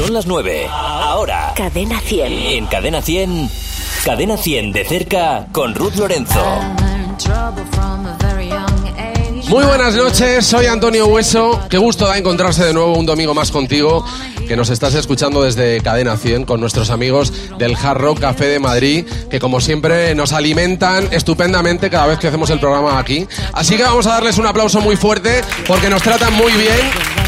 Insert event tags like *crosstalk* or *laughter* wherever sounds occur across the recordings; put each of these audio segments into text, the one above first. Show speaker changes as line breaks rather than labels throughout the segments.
Son las 9. Ahora.
Cadena 100.
En Cadena 100. Cadena 100 de cerca con Ruth Lorenzo.
Muy buenas noches, soy Antonio Hueso. Qué gusto da encontrarse de nuevo un domingo más contigo, que nos estás escuchando desde Cadena 100 con nuestros amigos del Hard Rock Café de Madrid, que como siempre nos alimentan estupendamente cada vez que hacemos el programa aquí. Así que vamos a darles un aplauso muy fuerte porque nos tratan muy bien.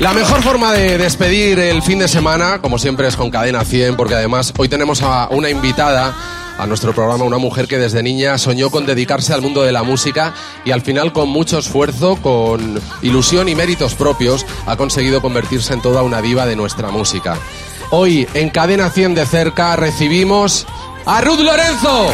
La mejor forma de despedir el fin de semana, como siempre, es con Cadena 100, porque además hoy tenemos a una invitada a nuestro programa, una mujer que desde niña soñó con dedicarse al mundo de la música y al final con mucho esfuerzo, con ilusión y méritos propios, ha conseguido convertirse en toda una diva de nuestra música. Hoy, en Cadena 100 de cerca, recibimos a Ruth Lorenzo.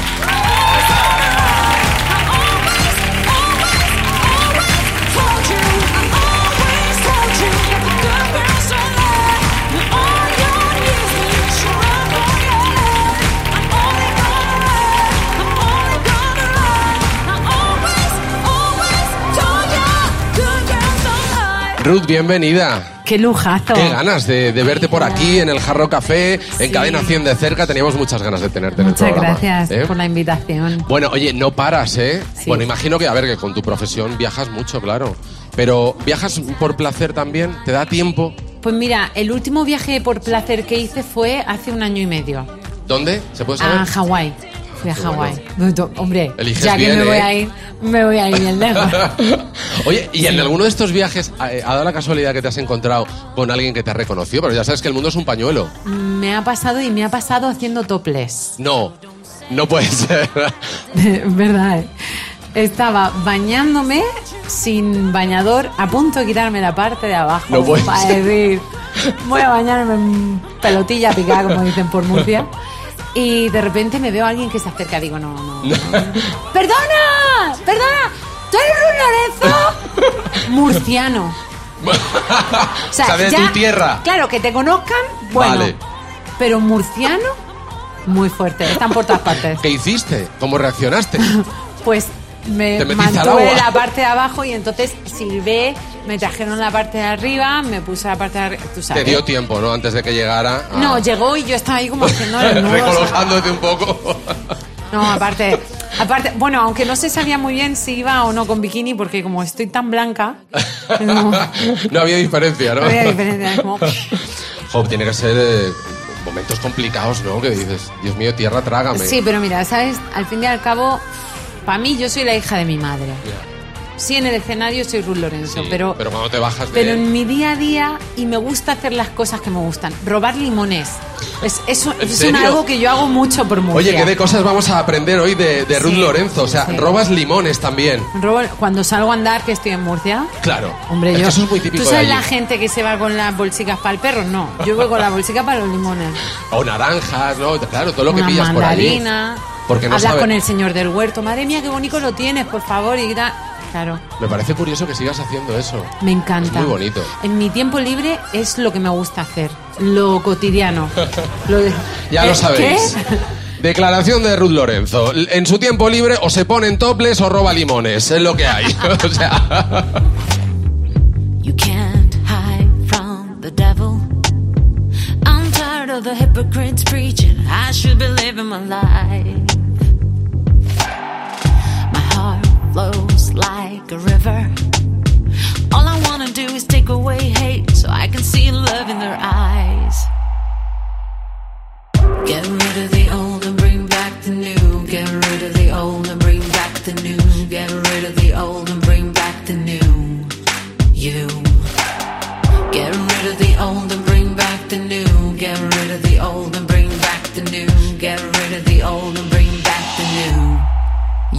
Ruth, bienvenida.
Qué lujazo.
Qué ganas de, de verte por aquí en el Jarro Café, en Cadena 100 de cerca. Teníamos muchas ganas de tenerte en el
Muchas
programa.
gracias
¿eh?
por la invitación.
Bueno, oye, no paras, ¿eh?
Sí.
Bueno, imagino que, a ver, que con tu profesión viajas mucho, claro. Pero, ¿viajas por placer también? ¿Te da tiempo?
Pues mira, el último viaje por placer que hice fue hace un año y medio.
¿Dónde? ¿Se puede saber?
A Hawái. Fui a Hawái. Hombre,
Eliges
ya que
bien,
me voy
¿eh?
a ir, me voy a ir bien lejos. *laughs*
Oye, ¿y en alguno de estos viajes eh, ha dado la casualidad que te has encontrado con alguien que te ha reconocido? Pero ya sabes que el mundo es un pañuelo.
me ha pasado y me ha pasado haciendo topless.
No, no puede *laughs* ser. *laughs*
¿Verdad? eh? Estaba bañándome sin bañador, a punto de quitarme la parte de abajo.
No puede
para
ser.
decir, voy a bañarme en pelotilla picada, como dicen por Murcia. Y de repente me veo a alguien que se acerca. Digo, no, no. no. *laughs* ¡Perdona! ¡Perdona! ¿Tú eres Ruth Lorenzo? *laughs* Murciano. *laughs*
o sea, de tu tierra.
Claro, que te conozcan, bueno.
Vale.
Pero murciano, muy fuerte. Están por todas partes.
¿Qué hiciste? ¿Cómo reaccionaste?
Pues me mantuve la parte de abajo y entonces silbé, me trajeron la parte de arriba, me puse la parte de arriba, tú
Te dio tiempo, ¿no? Antes de que llegara. a-
No, llegó y yo estaba ahí como haciendo el *laughs* nudo.
Recolocándote un poco.
No, aparte, aparte, bueno, aunque no se sabía muy bien si iba o no con bikini, porque como estoy tan blanca, *laughs* no,
no había diferencia, ¿no?
no había diferencia. como- *laughs*
Jo, tiene que ser eh, momentos complicados, ¿no? Que dices, Dios mío, tierra, trágame.
Sí, pero mira, ¿sabes? Al fin y al cabo, para mí yo soy la hija de mi madre.
Ya.
Sí, en el escenario soy Ruth Lorenzo,
Sí,
pero,
pero cuando te bajas de
pero en mi día a día y me gusta hacer las cosas que me gustan. Robar limones. Es, eso
¿En
es un algo que yo hago mucho por Murcia.
Oye, ¿qué de cosas vamos a aprender hoy de, de Ruth
Sí,
Lorenzo? O sea,
sí.
robas limones también.
Robo- cuando salgo a andar, que estoy en Murcia.
Claro.
Hombre,
Es
yo.
eso es muy típico
¿Tú
de
sabes
allí.
la gente que se va con las bolsicas para el perro? No. Yo voy con la bolsica para los limones. *laughs*
O naranjas, ¿no? Claro, todo lo que
Una
pillas por allí.
mandarina.
Porque no
Hablas
sabe-
con el señor del huerto. Madre mía, qué bonito lo tienes, por favor. Y da- Claro.
Me parece curioso que sigas haciendo eso.
Me encanta.
Es muy bonito.
En mi tiempo libre es lo que me gusta hacer, lo cotidiano. Lo de- *laughs*
Ya
¿Eh?
lo sabéis.
¿Qué? *laughs*
Declaración de Ruth Lorenzo. En su tiempo libre o se pone en toples o roba limones. Es lo que hay. *laughs* o sea.
You can't of the hypocrites preaching. I should be living my life. My heart flows like a river. All I wanna do is take away hate so I can see love in their eyes. Get rid of the old and bring back the new. Get rid of the old and bring back the new. Get rid of the old and bring back the new. You.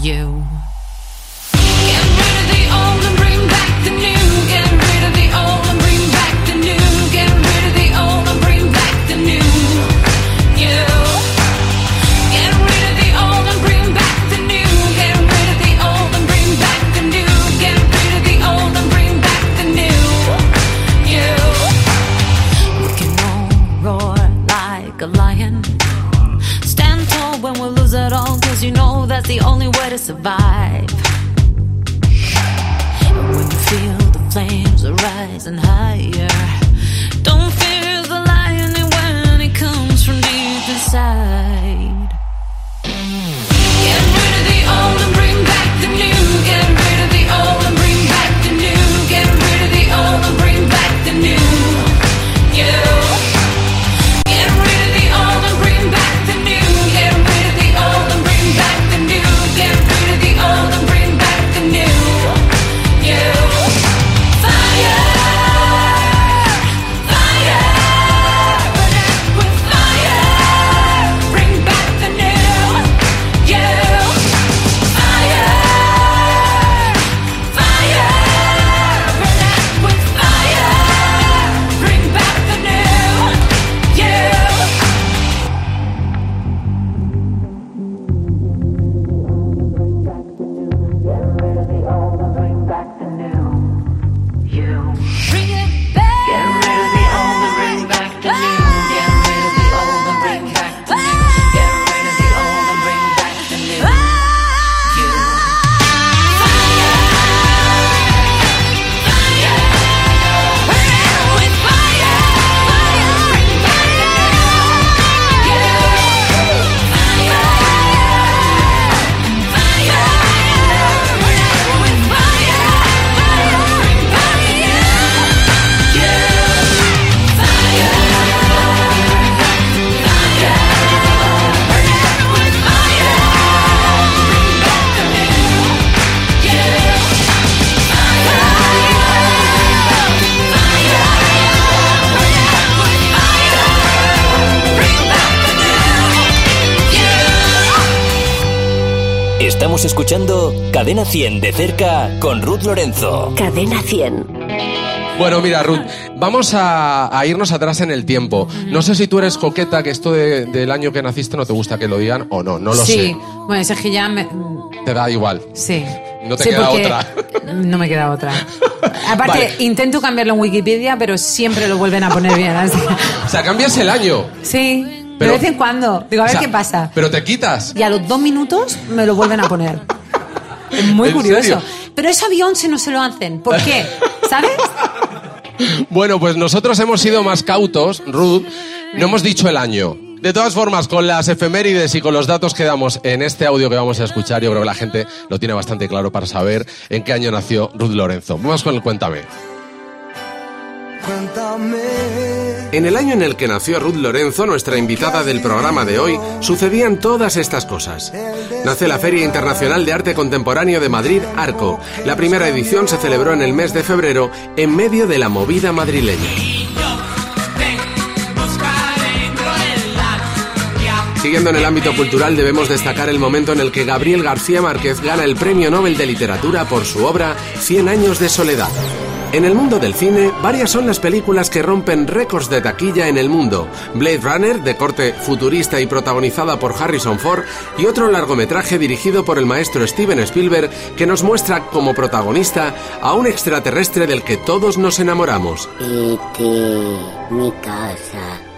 You. To survive. When you feel the flames are rise and higher. Don't fear the lion when it comes from deep inside.
100 de cerca con Ruth Lorenzo.
Cadena 100.
Bueno, mira, Ruth, vamos a, a irnos atrás en el tiempo. No sé si tú eres coqueta, que esto de- del año que naciste no te gusta que lo digan o no, no lo
sí,
sé.
bueno, ese que ya me...
Te da igual.
Sí.
No te
Sí,
queda otra.
No me queda otra. *laughs* Aparte,
Vale.
intento cambiarlo en Wikipedia, pero siempre lo vuelven a poner bien. así.
O sea, cambias el año.
Sí,
Pero-
de vez en cuando. Digo, a
O
ver
sea,
qué pasa.
Pero te quitas.
Y a los dos minutos me lo vuelven a poner. Es muy
¿En
curioso.
serio?
Pero eso a Beyoncé no se lo hacen. ¿Por qué? ¿Sabes? *laughs*
Bueno, pues nosotros hemos sido más cautos, Ruth. No hemos dicho el año. De todas formas, con las efemérides y con los datos que damos en este audio que vamos a escuchar, yo creo que la gente lo tiene bastante claro para saber en qué año nació Ruth Lorenzo. Vamos con el Cuéntame. En el año en el que nació Ruth Lorenzo, nuestra invitada del programa de hoy, sucedían todas estas cosas. Nace la Feria Internacional de Arte Contemporáneo de Madrid, Arco. La primera edición se celebró en el mes de febrero, en medio de la movida madrileña. Siguiendo en el ámbito cultural, debemos destacar el momento en el que Gabriel García Márquez gana el Premio Nobel de Literatura por su obra 100 años de soledad. En el mundo del cine, varias son las películas que rompen récords de taquilla en el mundo. Blade Runner, de corte futurista y protagonizada por Harrison Ford, y otro largometraje dirigido por el maestro Steven Spielberg que nos muestra como protagonista a un extraterrestre del que todos nos enamoramos.
Este, mi casa,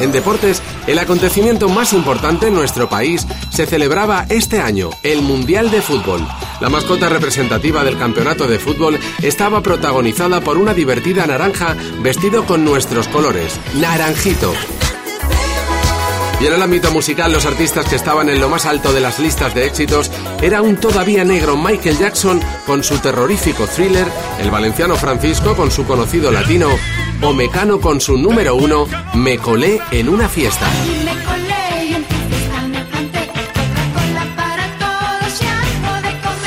En deportes, el acontecimiento más importante en nuestro país se celebraba este año, el Mundial de Fútbol. La mascota representativa del campeonato de fútbol estaba protagonizada por una divertida naranja vestido con nuestros colores, Naranjito. Y en el ámbito musical, los artistas que estaban en lo más alto de las listas de éxitos era un todavía negro Michael Jackson con su terrorífico thriller, el valenciano Francisco con su conocido latino, o Mecano con su número uno, Me colé en una fiesta.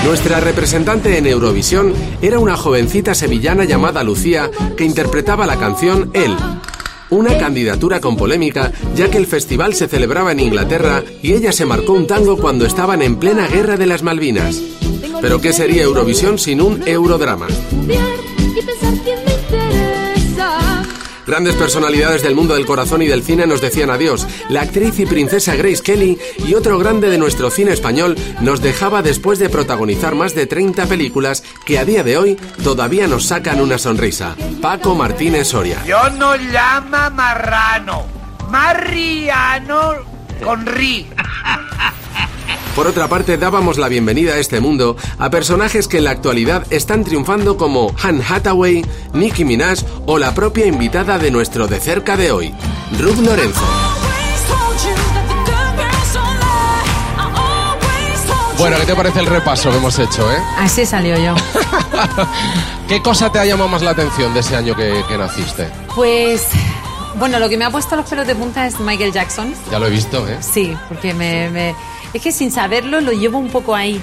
Nuestra representante en Eurovisión era una jovencita sevillana llamada Lucía que interpretaba la canción Él. Una candidatura con polémica, ya que el festival se celebraba en Inglaterra y ella se marcó un tango cuando estaban en plena guerra de las Malvinas. Pero ¿qué sería Eurovisión sin un eurodrama? Grandes personalidades del mundo del corazón y del cine nos decían adiós. La actriz y princesa Grace Kelly y otro grande de nuestro cine español nos dejaba después de protagonizar más de 30 películas que a día de hoy todavía nos sacan una sonrisa. Paco Martínez Soria.
Yo no llama marrano, marriano con ri.
Por otra parte, dábamos la bienvenida a este mundo a personajes que en la actualidad están triunfando como Anne Hathaway, Nicki Minaj o la propia invitada de nuestro de cerca de hoy, Ruth Lorenzo. Bueno, ¿qué te parece el repaso que hemos hecho, eh?
Así salió yo. *laughs*
¿Qué cosa te ha llamado más la atención de ese año que, que naciste?
Pues, bueno, lo que me ha puesto los pelos de punta es Michael Jackson.
Ya lo he visto, ¿eh?
Sí, porque me, me- es que sin saberlo lo llevo un poco ahí,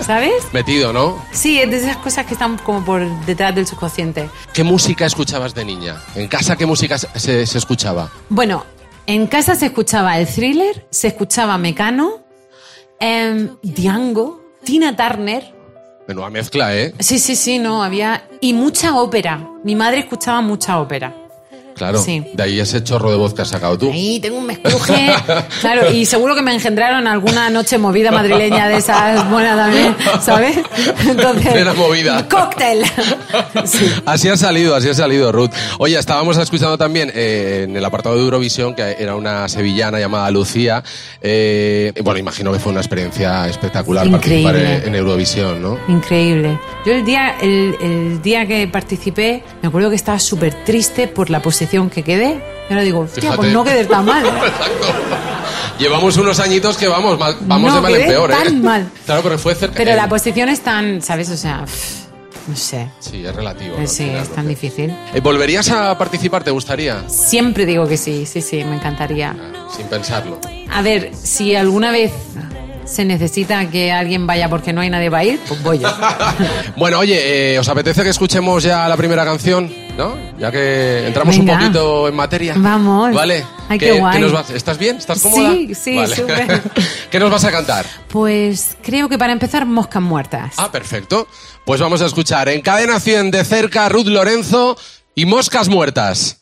¿sabes? *laughs*
Metido, ¿no?
Sí, es de esas cosas que están como por detrás del subconsciente.
¿Qué música escuchabas de niña? ¿En casa qué música se, se escuchaba?
Bueno, en casa se escuchaba el thriller, se escuchaba Mecano, em, Django, Tina Turner.
Menuda mezcla, ¿eh?
Sí, sí, sí, no, había. Y mucha ópera. Mi madre escuchaba mucha ópera.
Claro.
Sí.
De ahí ese chorro de voz que has sacado tú.
Ahí tengo un mezcluje. *laughs* Claro, y seguro que me engendraron alguna noche movida madrileña de esas buenas también, ¿sabes? *laughs* Entonces.
Plena movida.
Cóctel. Sí.
Así ha salido, así ha salido, Ruth. Oye, estábamos escuchando también eh, en el apartado de Eurovisión, que era una sevillana llamada Lucía. Eh, bueno, imagino que fue una experiencia espectacular
Increíble.
participar en Eurovisión, ¿no?
Increíble. Yo el día, el, el día que participé, me acuerdo que estaba súper triste por la posición que quedé. Y ahora digo, hostia, pues no quedé tan mal. *laughs* ¿eh?
Llevamos unos añitos que vamos, mal- vamos
No
de mal en peor, ¿eh?
tan mal. *laughs*
Claro, pero fue cerca.
Pero
eh,
la posición es tan, ¿sabes? O sea, pff, no sé.
Sí, es relativo.
Eh,
¿no?
Sí,
final,
es tan difícil.
Eh, ¿Volverías a participar? ¿Te gustaría?
Siempre digo que sí, sí, sí, me encantaría.
Sin pensarlo.
A ver, si alguna vez se necesita que alguien vaya porque no hay nadie para ir, pues voy yo. *laughs*
Bueno, oye, eh, ¿os apetece que escuchemos ya la primera canción? ¿No? Ya que entramos
Venga.
un poquito en materia.
Vamos.
Vale.
Ay, qué guay.
nos vas- ¿Estás bien? ¿Estás cómoda?
Sí, sí,
Vale.
súper. *laughs*
¿Qué nos vas a cantar?
Pues creo que para empezar, moscas muertas.
Ah, perfecto. Pues vamos a escuchar en Cadena 100 de cerca Ruth Lorenzo y Moscas Muertas.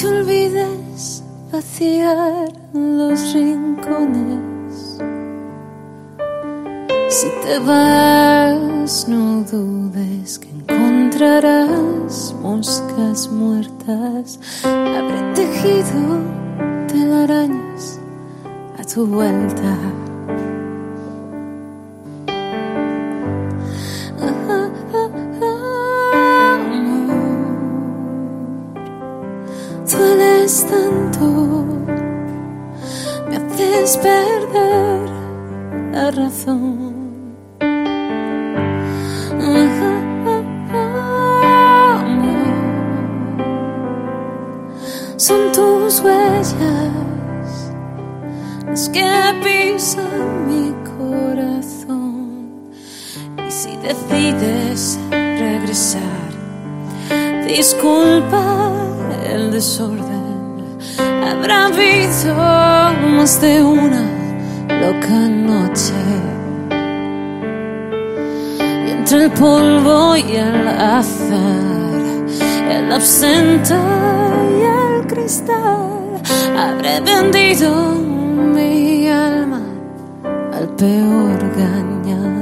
Te olvides vaciar los rincones. Si te vas, no dudes que encontrarás moscas muertas. Habré tejido telarañas a tu vuelta. La el absenta y el cristal, habré vendido mi alma al peor gañar.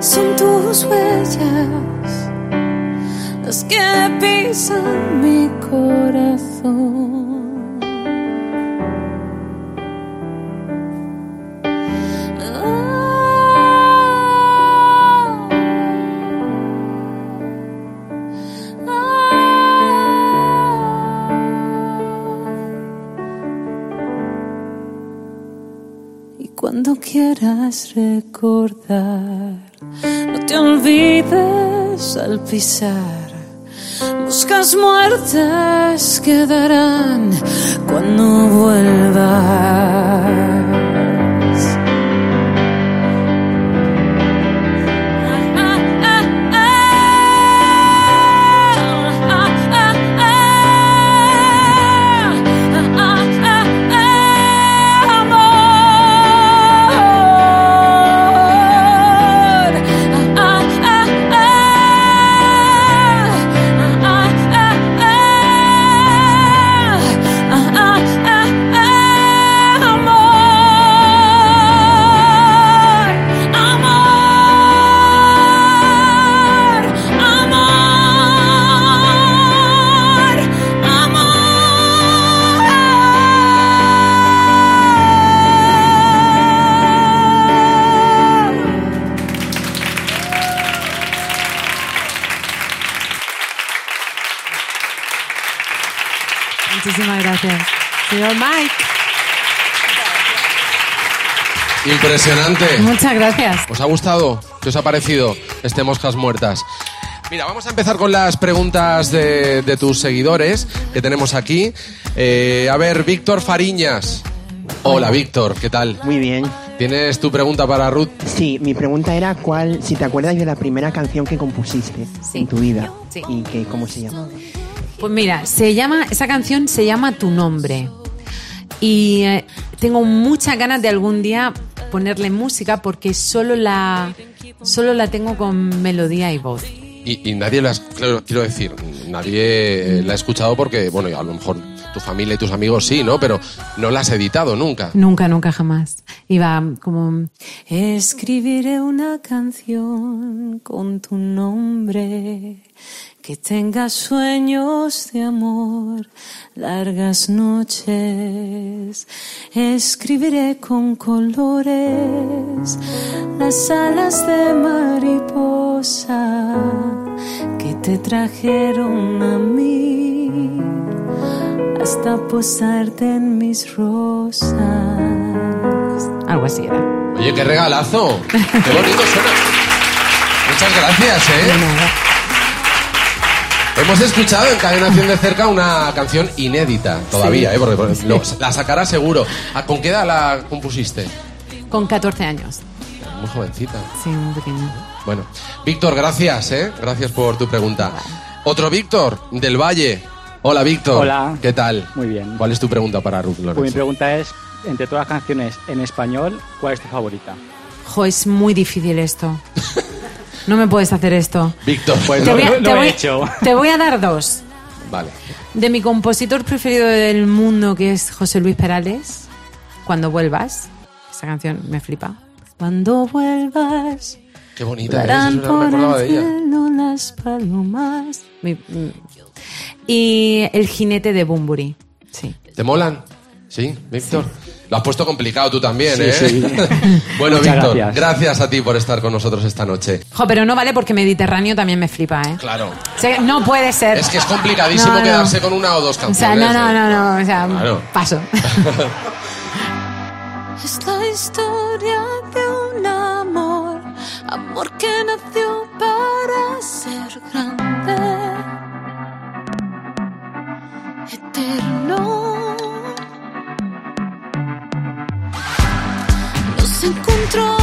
Son tus huellas las que pisan mi corazón. Y cuando quieras recordar, olvides al pisar Moscas muertas quedarán cuando vuelvas.
Impresionante.
Muchas gracias.
¿Os ha gustado? ¿Qué os ha parecido este Moscas Muertas? Mira, vamos a empezar con las preguntas de, de tus seguidores que tenemos aquí. Eh, a ver, Víctor Fariñas. Hola, Víctor, ¿qué tal?
Muy bien.
¿Tienes tu pregunta para Ruth?
Sí, mi pregunta era cuál, si te acuerdas de la primera canción que compusiste
Sí.
en tu vida
Sí.
y que cómo se llama.
Pues mira, se llama, esa canción se llama Tu nombre. Y eh, tengo muchas ganas de algún día ponerle música porque solo la, solo la tengo con melodía y voz.
Y, y nadie la, claro, quiero decir, nadie la ha escuchado porque, bueno, a lo mejor tu familia y tus amigos sí, ¿no? Pero no la has editado nunca.
Nunca, nunca, jamás. Iba como...
Escribiré una canción con tu nombre que tenga sueños de amor, largas noches. Escribiré con colores las alas de mariposa que te trajeron a mí hasta posarte en mis rosas.
Algo así era.
Oye, qué regalazo. *laughs* Qué bonito suena. Muchas gracias, ¿eh? Hemos escuchado en Cadena 100 de cerca una canción inédita todavía, ¿eh? Porque porque lo- la sacará seguro. ¿A ¿Con qué edad la compusiste?
Con 14 años.
Muy jovencita.
Sí, muy pequeña.
Bueno, Víctor, gracias, ¿eh? Gracias por tu pregunta. Otro Víctor, del Valle. Hola, Víctor.
Hola.
¿Qué tal?
Muy bien.
¿Cuál es tu pregunta para Ruth
Pues mi
Lorenzo?
pregunta es, entre todas las canciones en español, ¿cuál es tu favorita?
Jo, es muy difícil esto. *laughs* No me puedes hacer esto.
Víctor, pues
Te voy, a,
lo-
te
he
voy-
hecho.
te voy a dar dos.
Vale.
De mi compositor preferido del mundo, que es José Luis Perales, Cuando vuelvas. Esa canción me flipa.
Cuando vuelvas,
Qué bonita, ¿eh?
darán
Eso no me
por el
de ella.
cielo las palomas.
Mi- mm. Y El jinete de Bumburi. Sí.
¿Te molan? Sí, Víctor. Lo has puesto complicado tú también,
Sí,
¿eh?
sí. *laughs*
bueno,
Muchas
Víctor,
gracias.
gracias a ti por estar con nosotros esta noche.
Jo, pero no vale porque Mediterráneo también me flipa, ¿eh?
Claro.
O sea, no puede ser.
Es que es complicadísimo
No, no.
quedarse con una o dos
O
canciones.
sea, no, no,
¿eh?
no, no. O sea,
Claro.
paso. *laughs*
Es la historia de un amor, amor que nació para ser grande, Nos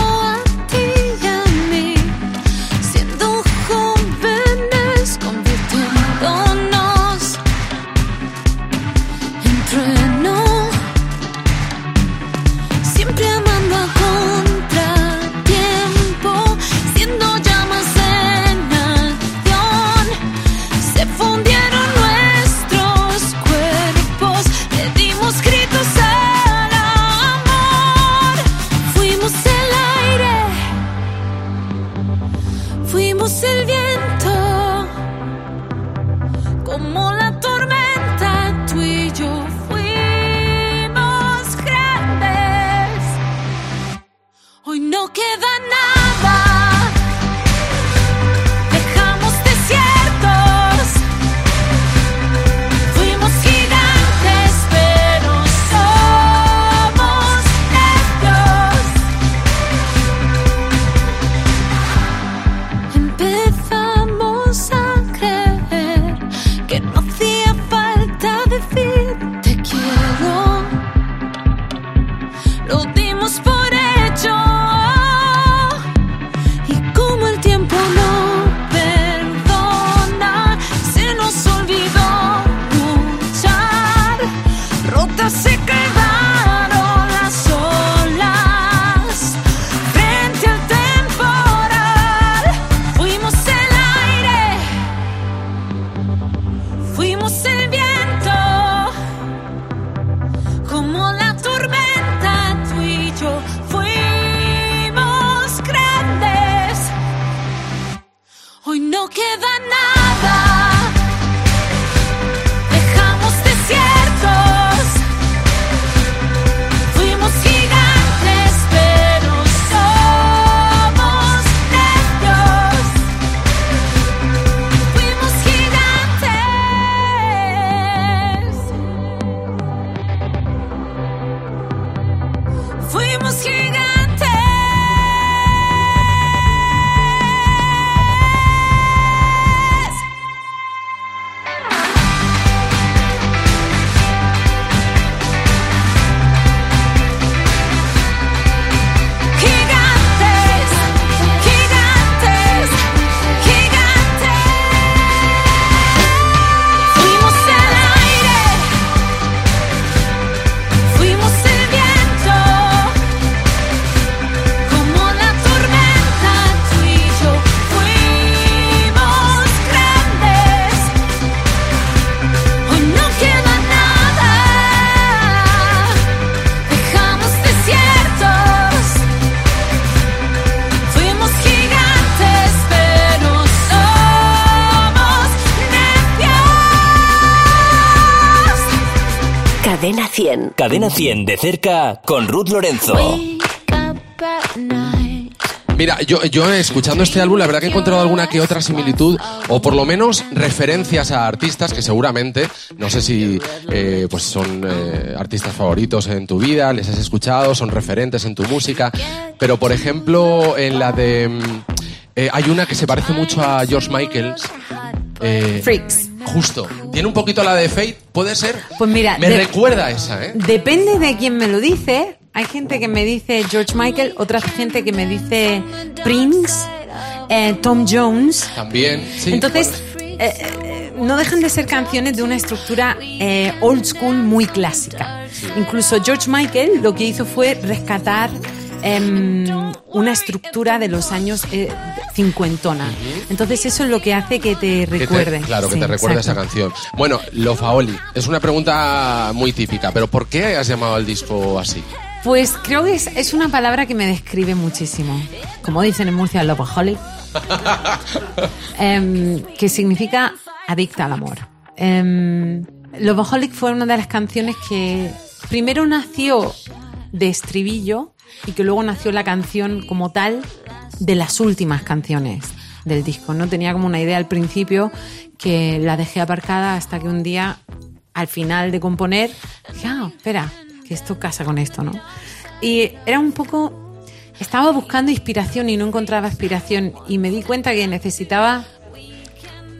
100. Cadena 100 de cerca con Ruth Lorenzo.
Mira, yo, yo escuchando este álbum, la verdad que he encontrado alguna que otra similitud, o por lo menos referencias a artistas que seguramente, no sé si eh, pues son eh, artistas favoritos en tu vida, les has escuchado, son referentes en tu música, pero por ejemplo, en la de... mm, eh, hay una que se parece mucho a George Michael. eh,
Freaks.
Justo. Tiene un poquito la de Fate, ¿puede ser?
Pues mira,
Me
de-
recuerda a esa, ¿eh?
Depende de quién me lo dice. Hay gente que me dice George Michael, otra gente que me dice Prince, eh, Tom Jones.
También, sí.
Entonces, eh, no dejan de ser canciones de una estructura eh, old school muy clásica. Incluso George Michael lo que hizo fue rescatar em, una estructura de los años eh, cincuentona. Entonces eso es lo que hace que te
Que te-
recuerde.
claro, que
Sí,
te recuerde esa
exacto.
canción. Bueno, Lo Faoli, es una pregunta muy típica, pero ¿por qué has llamado al disco así?
Pues creo que es, es una palabra que me describe muchísimo. Como dicen en Murcia, lovaholic. *laughs* Em, que significa adicta al amor. Em, Lovaholic fue una de las canciones que primero nació de estribillo y que luego nació la canción como tal de las últimas canciones del disco. No tenía como una idea al principio que la dejé aparcada hasta que un día, al final de componer, dije, ah, espera, que esto casa con esto, ¿no? Y era un poco estaba buscando inspiración y no encontraba inspiración y me di cuenta que necesitaba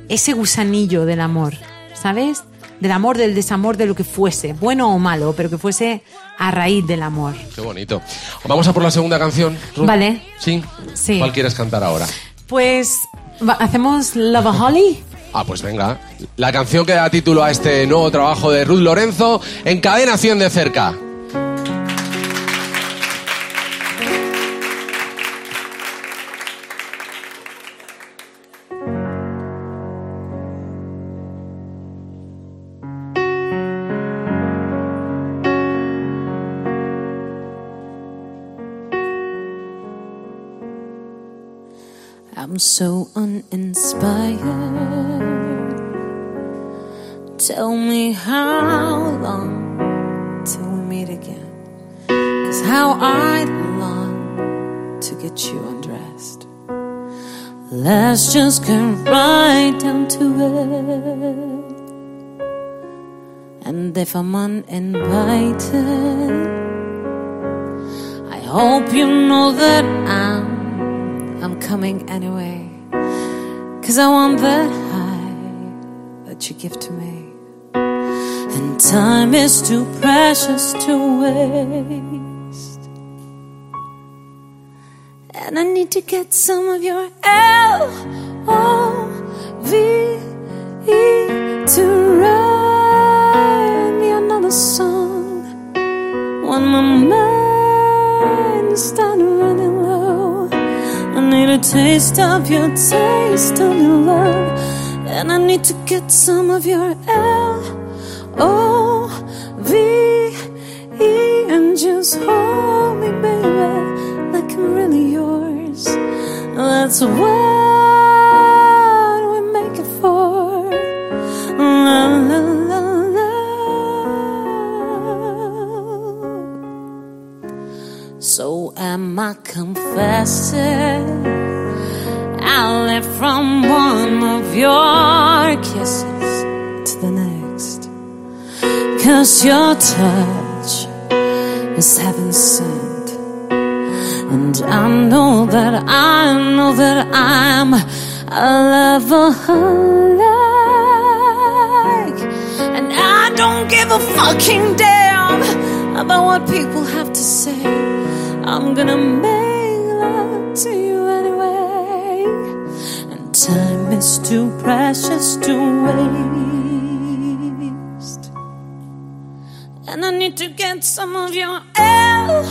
ese gusanillo del amor, ¿sabes? Del amor, del desamor, de lo que fuese, bueno o malo, pero que fuese a raíz del amor.
Qué bonito. Vamos a por la segunda canción. Ruth?
Vale.
¿Sí?
Sí.
¿Cuál quieres cantar ahora?
Pues, ¿hacemos Love Holly?
Ah, pues venga. La canción que da título a este nuevo trabajo de Ruth Lorenzo en Cadena 100 de cerca.
I'm so uninspired. Tell me how long till we meet again. Cause how I'd long to get you undressed. Let's just get right down to it. And if I'm uninvited, I hope you know that I'm I'm coming anyway. Cause I want that high that you give to me. And time is too precious to waste. And I need to get some of your L O V E to write me another song. when my mind a taste of your taste of your love, and I need to get some of your L O V E and just hold me, baby, like I'm really yours. That's what we make it for. La, la, la, la. So am I confessing? I left from one of your kisses to the next. Cause your touch is heaven sent. And I know that I know that I'm a lover like. And I don't give a fucking damn about what people have to say. I'm gonna make love to you time is too precious to waste. And I need to get some of your L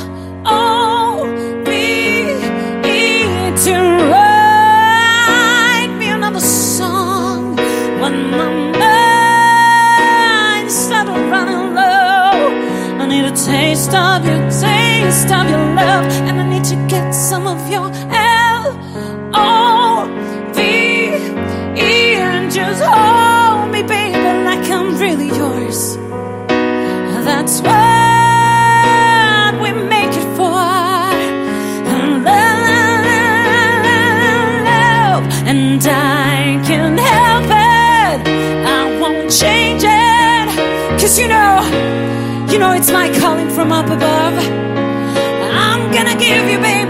O V E to write me another song when my mind started running low. I need a taste of your taste of your love, and I need to get some of your L it's my calling from up above. I'm gonna give you, baby,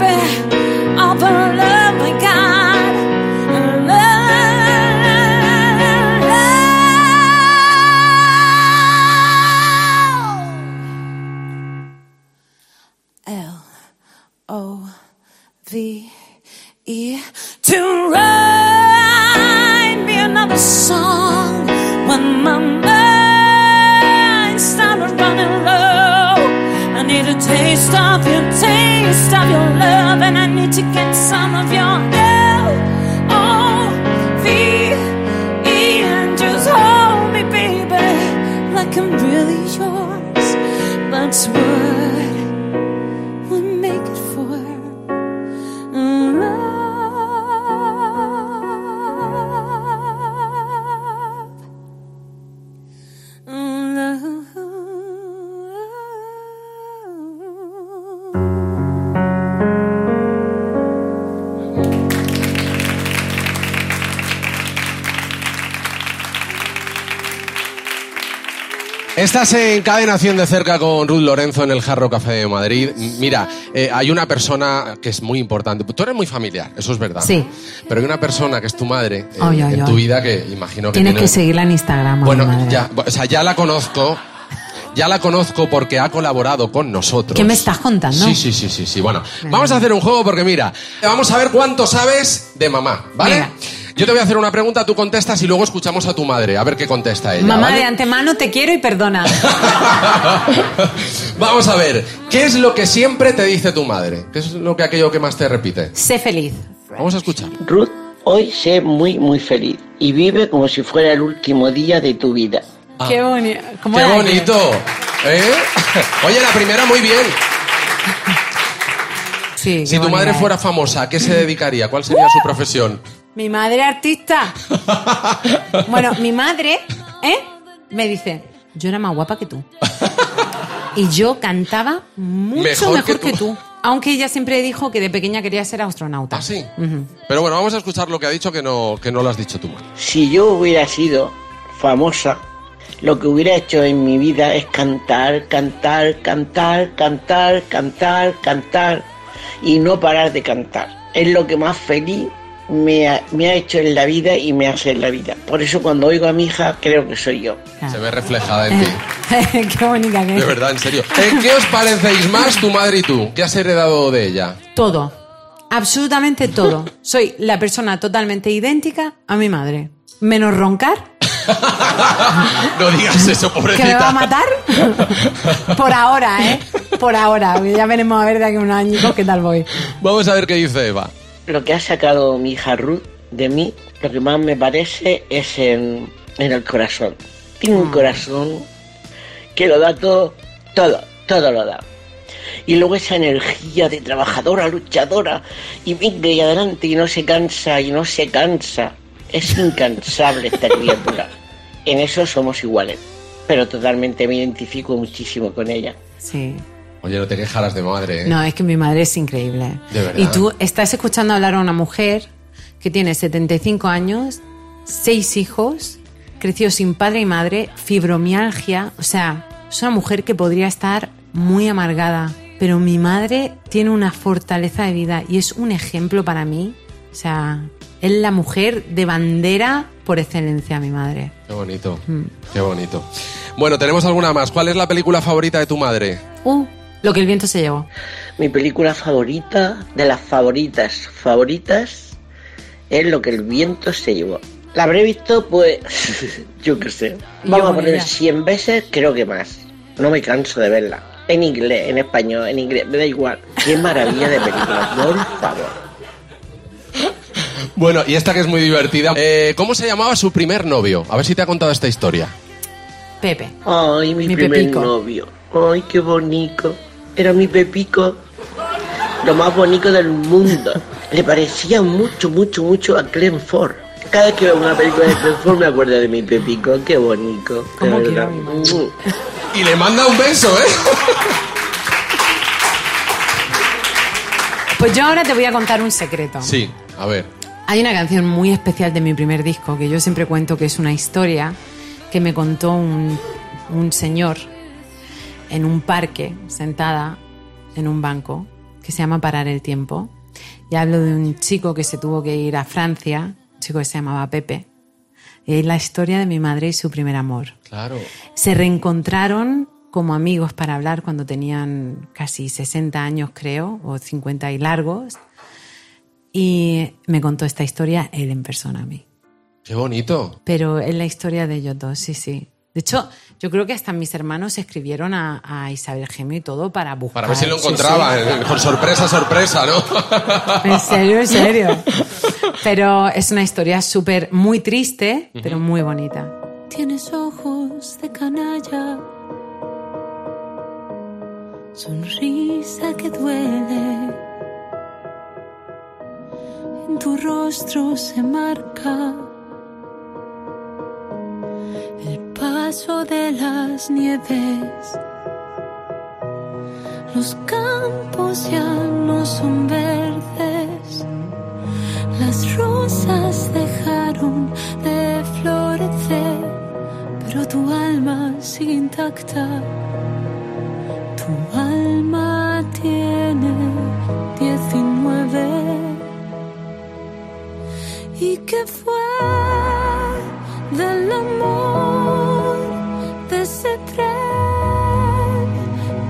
Estás en Cadena 100 de cerca con Ruth Lorenzo en el Jarro Café de Madrid. Mira, eh, hay una persona que es muy importante. Tú eres muy familiar, eso es verdad.
Sí.
Pero hay una persona que es tu madre eh, en tu vida que imagino que
Tienes
tiene-
que seguirla en Instagram.
Bueno, ya, o sea, ya la conozco. Ya la conozco porque ha colaborado con nosotros.
¿Qué me estás contando?
Sí, sí, sí, sí, sí. Bueno, vamos a hacer un juego porque mira, vamos a ver cuánto sabes de mamá, ¿vale?
Venga.
Yo te voy a hacer una pregunta, tú contestas y luego escuchamos a tu madre, a ver qué contesta ella.
Mamá,
¿vale?
de antemano te quiero y perdona. *laughs*
Vamos a ver, ¿qué es lo que siempre te dice tu madre? ¿Qué es lo que aquello que más te repite?
sé feliz.
Vamos a escuchar.
Ruth, hoy sé muy, muy feliz y vive como si fuera el último día de tu vida.
Qué bonito. ¿Cómo
¡Qué
era
bonito! ¿Eh? *laughs* Oye, la primera muy bien.
Sí,
Si
qué
tu madre
bonita,
fuera famosa, ¿a qué se dedicaría? ¿Cuál sería su profesión?
Mi madre artista. *laughs* Bueno, mi madre, ¿eh? Me dice, yo era más guapa que tú. *laughs* Y yo cantaba mucho
Mejor
mejor,
que
que,
tú.
Aunque ella siempre dijo que de pequeña quería ser astronauta.
¿Ah, sí? Pero bueno, vamos a escuchar lo que ha dicho que no, que no lo has dicho tú.
Si yo hubiera sido famosa, lo que hubiera hecho en mi vida es cantar, cantar, cantar, cantar, cantar, cantar y no parar de cantar. Es lo que más feliz me ha, me ha hecho en la vida y me hace en la vida. Por eso cuando oigo a mi hija creo que soy yo.
Se ve reflejada en ti. *laughs*
Qué bonita que
De
es.
verdad, en serio. ¿En qué os parecéis más tu madre y tú? ¿Qué has heredado de ella?
Todo. Absolutamente todo. Soy la persona totalmente idéntica a mi madre. Menos roncar, *laughs*
no digas eso, pobrecita.
que me va a matar. Por ahora, ¿eh? Por ahora, ya veremos a ver de aquí a unos añicos qué tal voy.
Vamos a ver qué dice Eva.
Lo que ha sacado mi hija Ruth de mí, lo que más me parece es en, en el corazón. Tiene un corazón que lo da todo, todo, todo lo da. Y luego esa energía de trabajadora, luchadora, y venga y adelante, y no se cansa, y no se cansa. Es incansable esta criatura. En eso somos iguales. Pero totalmente me identifico muchísimo con ella.
Sí.
Oye, no te quejaras de madre. ¿eh?
No, es que mi madre es increíble.
De verdad.
Y tú estás escuchando hablar a una mujer que tiene 75 años, seis hijos, creció sin padre y madre, fibromialgia. O sea, es una mujer que podría estar muy amargada. Pero mi madre tiene una fortaleza de vida y es un ejemplo para mí. O sea, es la mujer de bandera por excelencia, mi madre.
Qué bonito.
Mm.
Qué bonito. Bueno, tenemos alguna más. ¿Cuál es la película favorita de tu madre?
Uh, lo que el viento se llevó.
Mi película favorita, de las favoritas, favoritas, es Lo que el viento se llevó. La habré visto, pues, *laughs* yo qué sé. Vamos
yo
a poner
ella.
100 veces, creo que más. No me canso de verla. En inglés, en español, en inglés, me da igual. Qué maravilla de película, *laughs* por favor.
Bueno, y esta que es muy divertida. Eh, ¿Cómo se llamaba su primer novio? A ver si te ha contado esta historia.
Pepe.
Ay, mi,
Mi
primer
Pepico.
novio. Ay, qué bonito. Era mi Pepico. Lo más bonito del mundo. Le parecía mucho, mucho, mucho a Glenn Ford. Cada vez que veo una película de Glenn Ford me acuerdo de mi Pepico. Qué bonito. de
¿Cómo quiero
verdad.
a mi madre?
Y le manda un beso, ¿eh?
Pues yo ahora te voy a contar un secreto.
Sí, a ver.
Hay una canción muy especial de mi primer disco que yo siempre cuento que es una historia que me contó un, un señor en un parque, sentada en un banco, que se llama Parar el Tiempo. Y hablo de un chico que se tuvo que ir a Francia, un chico que se llamaba Pepe. Y es la historia de mi madre y su primer amor.
Claro.
Se reencontraron como amigos para hablar cuando tenían casi 60 años, creo, o 50 y largos. Y me contó esta historia él en persona a mí.
Qué bonito.
Pero es la historia de ellos dos, sí, sí. De hecho, yo creo que hasta mis hermanos escribieron a, a Isabel Gemio y todo para buscar.
Para ver si lo
sí, sí.
encontraba. Con sorpresa, sorpresa, ¿no? *laughs*
En serio, en serio. Pero es una historia súper, muy triste, pero muy bonita.
Tienes ojos de canalla, sonrisa que duele. En tu rostro se marca paso de las nieves. Los campos ya no son verdes. Las rosas dejaron de florecer, pero tu alma sigue intacta. Tu alma tiene 19. ¿Y qué fue del amor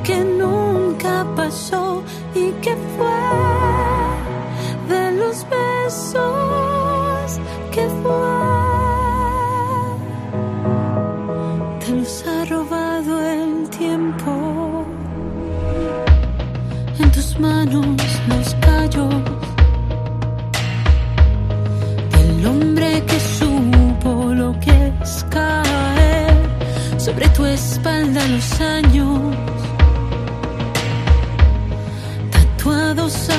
que nunca pasó? ¿Y qué fue de los besos que fue? Te los ha robado el tiempo. En tus manos los callos sobre tu espalda los años tatuados a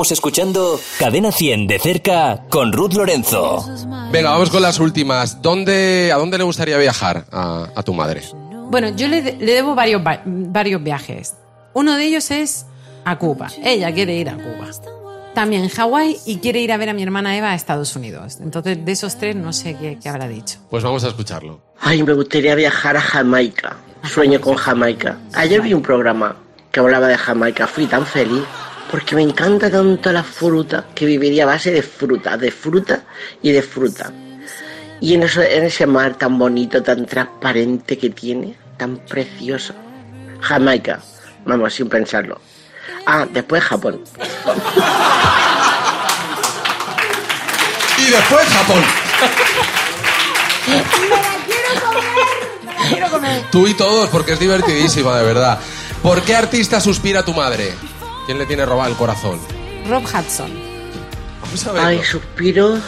Estamos escuchando Cadena 100 de cerca con Ruth Lorenzo.
Venga, vamos con las últimas. ¿Dónde, ¿A dónde le gustaría viajar a, a tu madre?
Bueno, yo le, le debo varios, va- varios viajes. Uno de ellos es a Cuba. Ella quiere ir a Cuba. También Hawái y quiere ir a ver a mi hermana Eva a Estados Unidos. Entonces, de esos tres, no sé qué, qué habrá dicho.
Pues vamos a escucharlo.
Ay, me gustaría viajar a Jamaica. Sueño con Jamaica. Ayer vi un programa que hablaba de Jamaica. Fui tan feliz porque me encanta tanto la fruta que viviría a base de fruta, de fruta y de fruta. Y en, eso, en ese mar tan bonito, tan transparente que tiene, tan precioso. Jamaica. Vamos, sin pensarlo. Ah, después Japón.
Y después Japón.
Quiero comer.
Tú y todos, porque es divertidísima, de verdad. ¿Por qué artista suspira tu madre? ¿Quién le tiene robado el corazón?
Rob Hudson.
Vamos a verlo.
Ay, suspiro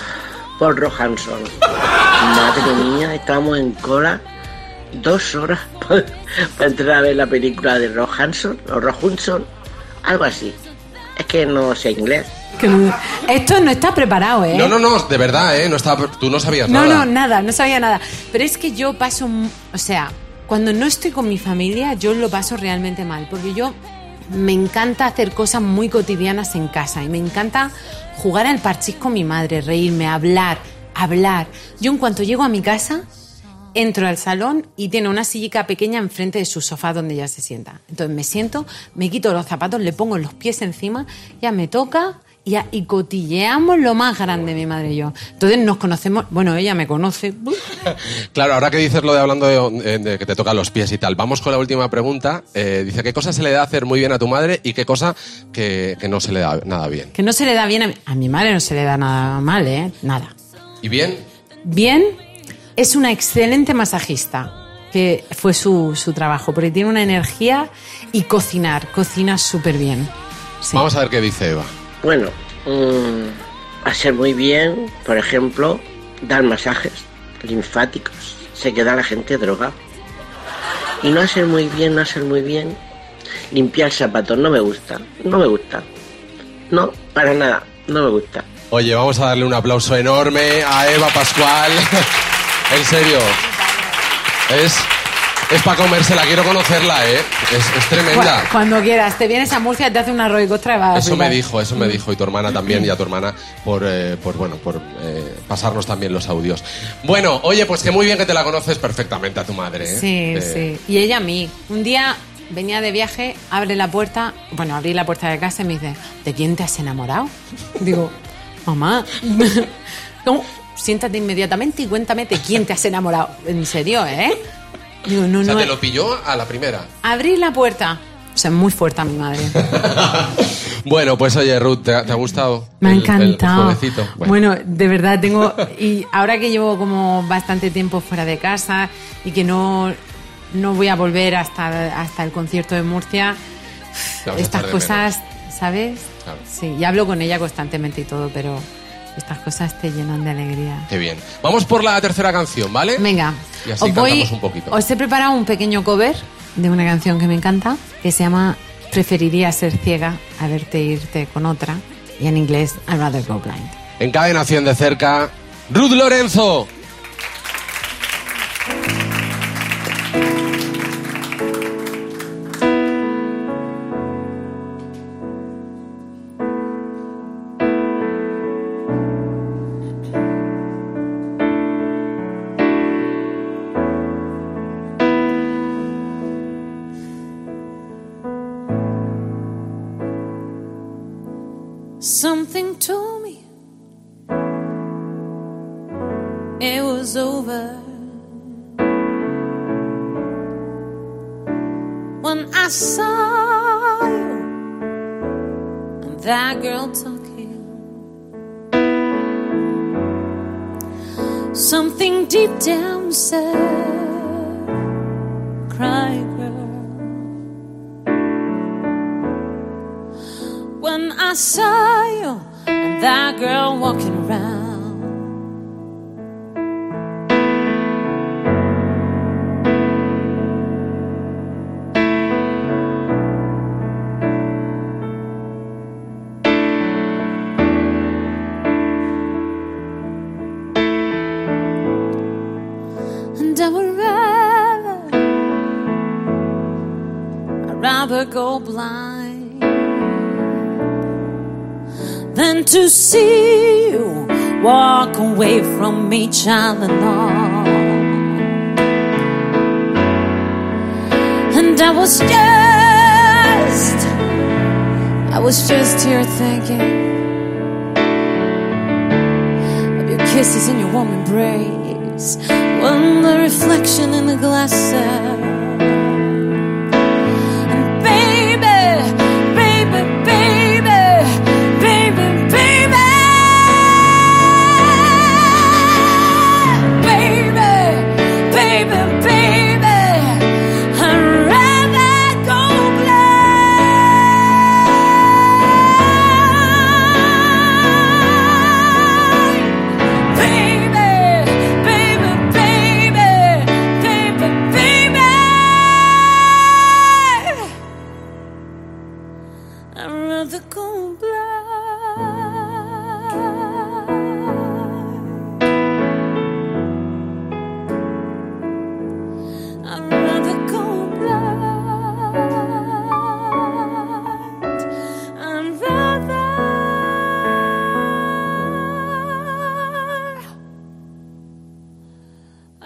por Rohanson. *laughs* Madre mía, estábamos en cola dos horas *laughs* para, para entrar a ver la película de Rohanson o Rohunson, algo así. Es que no sé inglés.
No- Esto no está preparado, ¿eh?
No, no, no, de verdad, ¿eh? No estaba, tú no sabías
No,
nada.
no, nada, no sabía nada. Pero es que yo paso, o sea, cuando no estoy con mi familia, yo lo paso realmente mal, porque yo me encanta hacer cosas muy cotidianas en casa y me encanta jugar al parchís con mi madre, reírme, hablar, hablar. Yo en cuanto llego a mi casa, entro al salón y tiene una sillica pequeña enfrente de su sofá donde ella se sienta. Entonces me siento, me quito los zapatos, le pongo los pies encima, ya me toca y, cotilleamos lo más grande mi madre y yo. Entonces nos conocemos, bueno, ella me conoce.
Claro, ahora que dices lo de hablando de, eh, de que te tocan los pies y tal, vamos con la última pregunta. Eh, dice, ¿qué cosa se le da hacer muy bien a tu madre y qué cosa que, que no se le da nada bien?
Que no se le da bien a mi, a mi madre, no se le da nada mal, ¿eh? Nada.
¿Y bien?
Bien, es una excelente masajista, que fue su, su trabajo, porque tiene una energía y cocinar, cocina súper bien. Sí.
Vamos a ver qué dice Eva.
Bueno, mm, hacer muy bien, por ejemplo, dar masajes linfáticos. Se queda la gente droga. Y no hacer muy bien, no hacer muy bien. Limpiar zapatos, no me gusta. No me gusta. No, para nada, no me gusta.
Oye, vamos a darle un aplauso enorme a Eva Pascual. *laughs* en serio. Es, es para comérsela, quiero conocerla, ¿eh? Es, es tremenda.
Cu- Cuando quieras, te vienes a Murcia, te hace un arroz y costra y vas a
Eso me dijo, eso me dijo, y tu hermana también, y a tu hermana por, eh, por bueno, por eh, pasarnos también los audios. Bueno, oye, pues que muy bien que te la conoces perfectamente a tu madre, ¿eh?
Sí,
Eh,
sí. Y ella a mí. Un día venía de viaje, abre la puerta, bueno, abrí la puerta de casa y me dice, ¿de quién te has enamorado? Digo, mamá, *laughs* no, siéntate inmediatamente y cuéntame de quién te has enamorado. En serio, ¿eh? Digo, no,
O sea,
no.
te lo pilló a la primera.
Abrí la puerta. O sea, muy fuerte a mi madre. *laughs*
Bueno, pues oye, Ruth, ¿te ha, te ha gustado?
Me ha
el-
encantado. Bueno. de verdad tengo. Y ahora que llevo como bastante tiempo fuera de casa y que no, no voy a volver hasta, hasta el concierto de Murcia, estas cosas, ¿sabes?
Claro.
Sí, y hablo con ella constantemente y todo, pero estas cosas te llenan de alegría.
Qué bien. Vamos por la tercera canción, ¿vale?
Venga,
Y así
os, voy-
un poquito.
os he preparado un pequeño cover de una canción que me encanta, que se llama Preferiría ser ciega a verte irte con otra, y en inglés I'd rather go blind.
En cadena 100 de cerca, Ruth Lorenzo.
Blind than to see you walk away from me, child alone. And I was just, I was just here thinking of your kisses and your warm embrace. When the reflection in the glass said,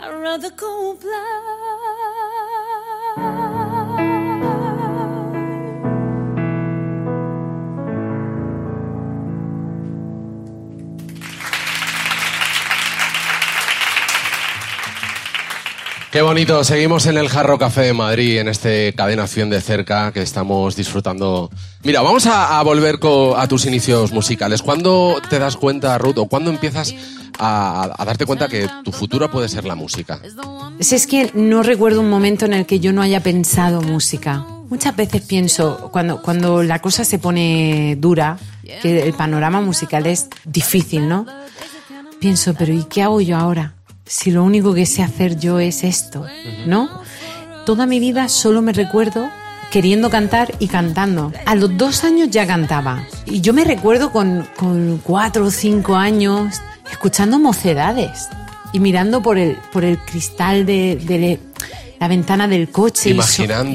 Rather go blind.
Qué bonito, seguimos en el Jarro Café de Madrid, en este Cadena 100 de cerca que estamos disfrutando. Mira, vamos a, a volver a tus inicios musicales. ¿Cuándo te das cuenta, Ruth, o cuándo empiezas a, a darte cuenta que tu futuro puede ser la música?
Si es que no recuerdo un momento en el que yo no haya pensado música. Muchas veces pienso, cuando, cuando la cosa se pone dura, que el panorama musical es difícil, ¿no? Pienso, pero ¿y qué hago yo ahora? Si lo único que sé hacer yo es esto, ¿no? Toda mi vida solo me recuerdo queriendo cantar y cantando. A los dos años ya cantaba. Y yo me recuerdo con, con cuatro o cinco años escuchando mocedades y mirando por el, por el cristal de, de la ventana del coche. y so-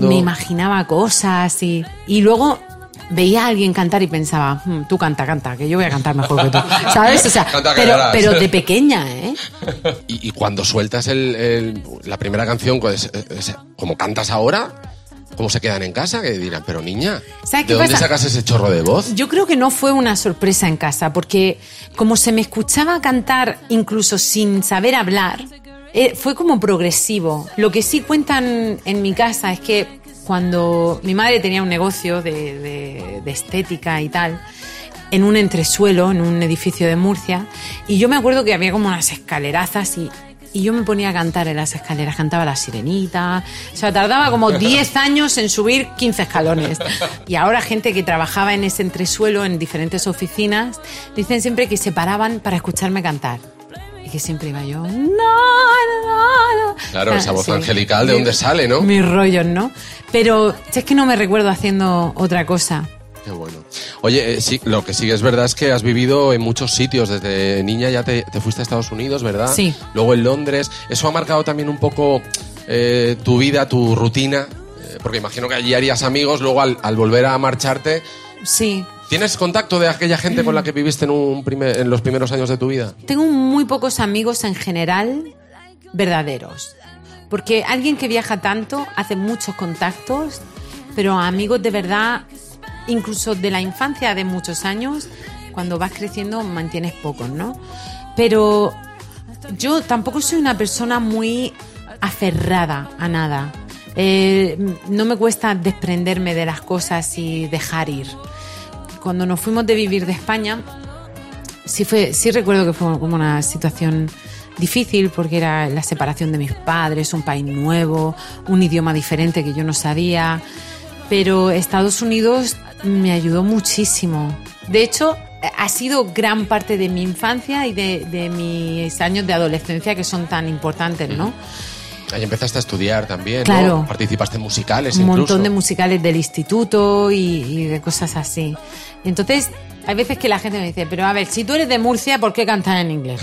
me imaginaba cosas y, y luego veía a alguien cantar y pensaba, "Hmm, tú canta, canta, que yo voy a cantar mejor que tú. *laughs* ¿Sabes? O sea, pero, pero de pequeña, ¿eh? *laughs*
Y, y cuando sueltas el- el- la primera canción, pues, eh, es- como cantas ahora, ¿cómo se quedan en casa? Que dirán, pero niña,
¿Sabes qué
¿de dónde
pasa?
sacas ese chorro de voz?
Yo creo que no fue una sorpresa en casa, porque como se me escuchaba cantar incluso sin saber hablar, eh, fue como progresivo. Lo que sí cuentan en mi casa es que cuando mi madre tenía un negocio de, de- de estética y tal, en un entresuelo, en un edificio de Murcia, y yo me acuerdo que había como unas escalerazas y, y yo me ponía a cantar en las escaleras, cantaba la sirenita, o sea, tardaba como *laughs* 10 años en subir 15 escalones. Y ahora gente que trabajaba en ese entresuelo, en diferentes oficinas, dicen siempre que se paraban para escucharme cantar. Y que siempre iba yo, no, no, no.
Claro,
Ah,
esa voz
sí.
angelical, ¿de
Mi-
dónde sale, no?
Mis rollos, ¿no? Pero es que no me recuerdo haciendo otra cosa.
Qué bueno. Oye, eh, sí, lo que sí es verdad es que has vivido en muchos sitios. Desde niña ya te, te fuiste a Estados Unidos, ¿verdad?
Sí.
Luego en Londres. ¿Eso ha marcado también un poco eh, tu vida, tu rutina? Eh, porque imagino que allí harías amigos, luego al, al volver a marcharte...
Sí,
¿Tienes contacto de aquella gente con la que viviste en, un primer- en los primeros años de tu vida?
Tengo muy pocos amigos en general verdaderos. Porque alguien que viaja tanto hace muchos contactos, pero amigos de verdad, incluso de la infancia de muchos años, cuando vas creciendo mantienes pocos, ¿no? Pero yo tampoco soy una persona muy aferrada a nada. Eh, no me cuesta desprenderme de las cosas y dejar ir. Cuando nos fuimos de vivir de España, sí, fue, sí recuerdo que fue como una situación difícil porque era la separación de mis padres, un país nuevo, un idioma diferente que yo no sabía. Pero Estados Unidos me ayudó muchísimo. De hecho, ha sido gran parte de mi infancia y de, de mis años de adolescencia que son tan importantes, ¿no?
Ahí empezaste a estudiar también, ¿no?
Claro.
Participaste en musicales
un
incluso.
montón de musicales del instituto y, y de cosas así. Entonces, hay veces que la gente me dice, pero a ver, si tú eres de Murcia, ¿por qué cantar en inglés?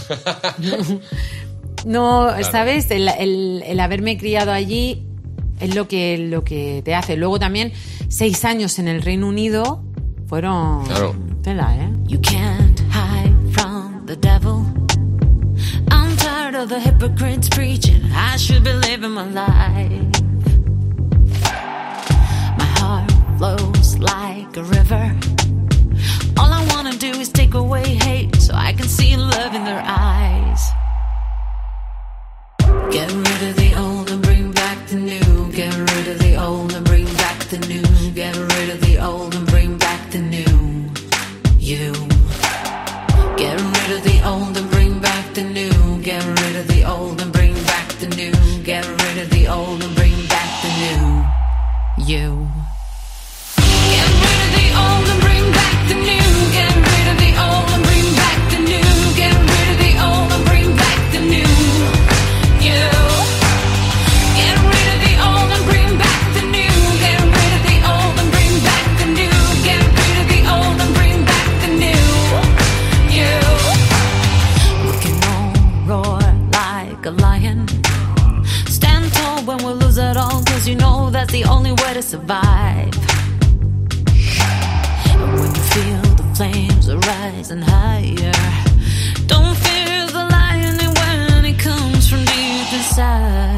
*laughs* no, ¿sabes? El, el- el haberme criado allí es lo que, lo que te hace. Luego también, seis años en el Reino Unido fueron...
Claro.
Tela, ¿eh?
You can't hide from the devil. I'm tired of the hypocrites preaching. I should be living my life. My heart flows like a river. All I wanna do is take away hate so I can see love in their eyes. Get rid of the old to survive. And when you feel the flames are rising higher, don't fear the lion when it comes from deep inside.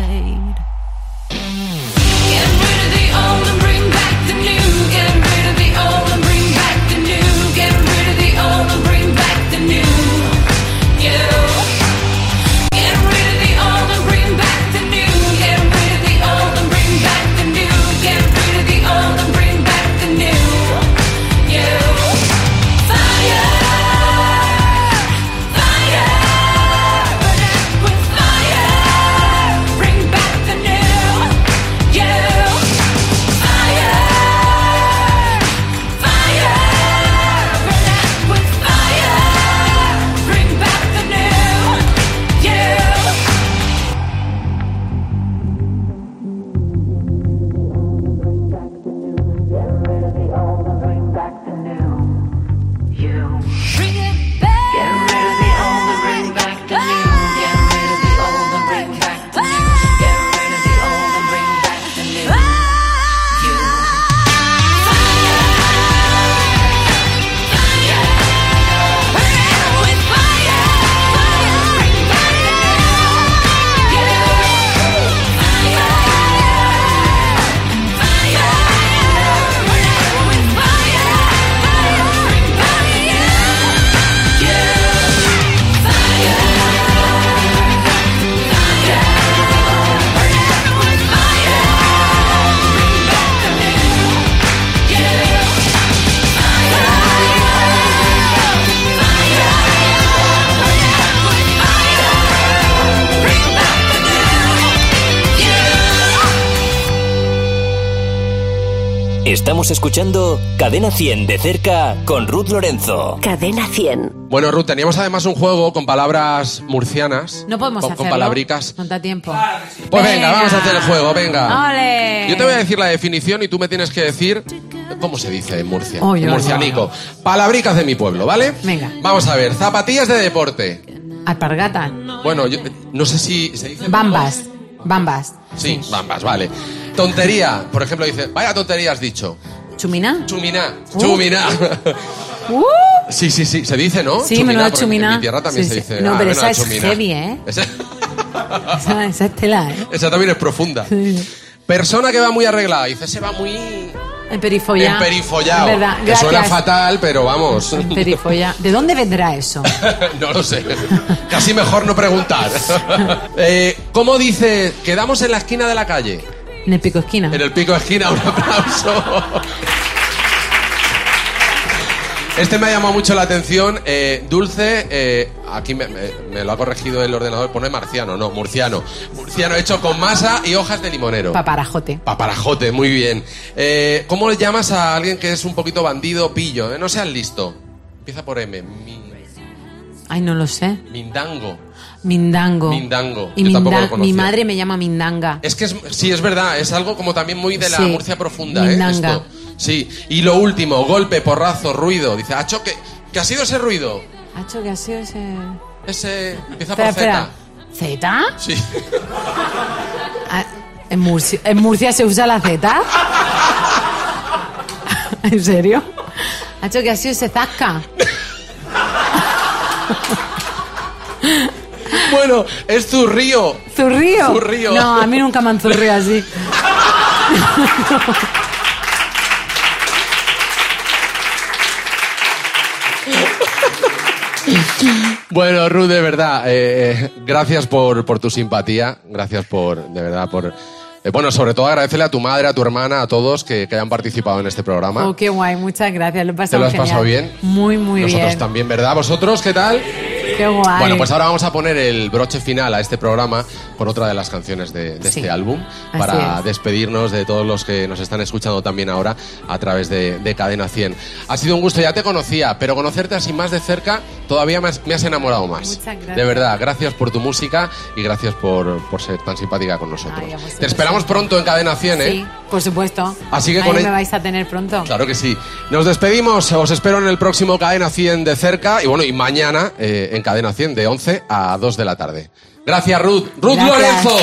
Escuchando Cadena 100 de cerca con Ruth Lorenzo.
Cadena 100.
Bueno, Ruth, teníamos además un juego con palabras murcianas.
No podemos
con,
hacerlo.
con palabricas.
No da tiempo.
Pues venga, vamos a hacer el juego, venga.
¡Ole!
Yo te voy a decir la definición y tú me tienes que decir cómo se dice en Murcia. En murcianico. Palabricas de mi pueblo, ¿vale?
Venga.
Vamos a ver, zapatillas de deporte.
Alpargata.
Bueno, yo no sé si se dice.
Bambas. Bambas.
Sí, bambas, vale. Tontería, por ejemplo, dice, vaya tontería has dicho.
¿Chumina?
Chumina,
Uh.
chumina. *laughs*
¡Uh!
Sí, sí, sí, se dice, ¿no?
Sí, menuda
porque
chumina.
En mi tierra también
Sí,
se dice.
No,
ah,
pero
menuda
esa es
chumina.
heavy, ¿eh? *laughs*
Esa,
Esa, esa es tela, ¿eh?
esa también es profunda. Persona que va muy arreglada, dice, se va muy...
Emperifollado.
Emperifollado.
Verdad,
que suena fatal, pero vamos.
Emperifollado. ¿De dónde vendrá eso? *laughs*
no lo sé. Casi mejor no preguntar. Eh, ¿Cómo dice? Quedamos en la esquina de la calle.
En el pico esquina.
En el pico de esquina, un aplauso. Este me ha llamado mucho la atención. Eh, dulce, eh, aquí me, me- me lo ha corregido el ordenador, pone marciano, no, murciano. Murciano hecho con masa y hojas de limonero.
Paparajote.
Paparajote, muy bien. Eh, ¿Cómo le llamas a alguien que es un poquito bandido, pillo? No seas listo. Empieza por M. Mi-
Ay, no lo sé.
mindango.
Mindango.
Mindango.
Y
Yo tampoco
minda-
lo conocía.
mi madre me llama Mindanga.
Es que es, sí, es verdad, es algo como también muy de la
Sí,
Murcia profunda, ¿eh?
Mindanga.
Esto. Sí, y lo último, golpe, porrazo, ruido. Dice, Acho, ¿qué, ¿qué ha sido ese ruido?
Hacho, ¿qué ha sido ese...?
Ese empieza por. Z.
¿Zeta?
Sí. *laughs*
Ah, ¿En Murcia, ¿En Murcia se usa la Z? *laughs* ¿En serio? Hacho, ¿qué ha sido ese zasca? *laughs*
Bueno, es zurrío.
¿Zurrío?
Zurrío.
No, a mí nunca me han zurrío así.
Bueno, Ruth, de verdad, eh, eh, gracias por, por tu simpatía, gracias por, de verdad, por... eh, bueno, sobre todo agradecerle a tu madre, a tu hermana, a todos que, que hayan participado en este programa.
Oh, qué guay, muchas gracias. Lo he
¿Te
pasado
lo has
genial.
pasado bien?
Muy, muy
Nosotros
bien.
también, ¿verdad? ¿Vosotros qué tal?
Qué guay.
Bueno, pues ahora vamos a poner el broche final a este programa con otra de las canciones de, de
Sí,
este álbum para
es.
despedirnos de todos los que nos están escuchando también ahora a través de, de Cadena 100. Ha sido un gusto, ya te conocía, pero conocerte así más de cerca todavía me has, me has enamorado más.
Muchas gracias.
De verdad, gracias por tu música y gracias por, por ser tan simpática con nosotros.
Ay,
te esperamos pronto en Cadena 100, ¿eh?
Sí, por supuesto.
Así que
Ahí
con
me
el-
vais a tener pronto.
Claro que sí. Nos despedimos, os espero en el próximo Cadena 100 de cerca y bueno, y mañana eh, en Cadena 100 de 11 a 2 de la tarde. Gracias, Ruth. Ruth
Gracias.
Lorenzo.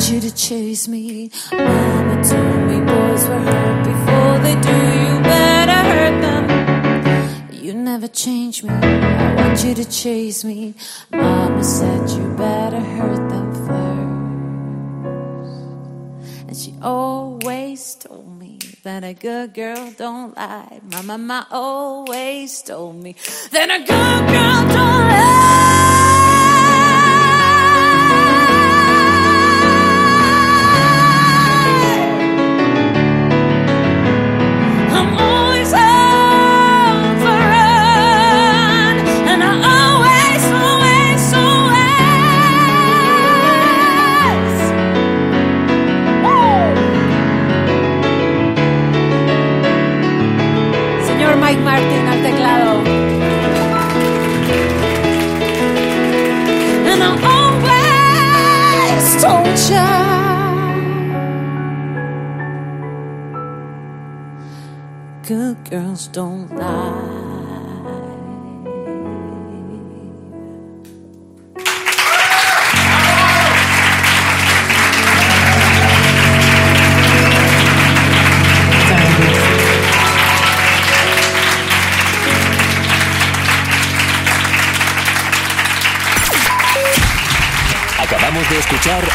See. Mama told me boys were hurt before they do. You better hurt them. You never change me. I want you to chase me. Mama said you better hurt them first. And she always told me that a good girl don't lie. My mama always told me that a good girl don't lie.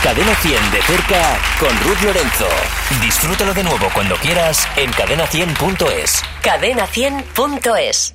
Cadena 100 de cerca con Ruth Lorenzo. Disfrútalo de nuevo cuando quieras en cadena100.es.
Cadena 100.es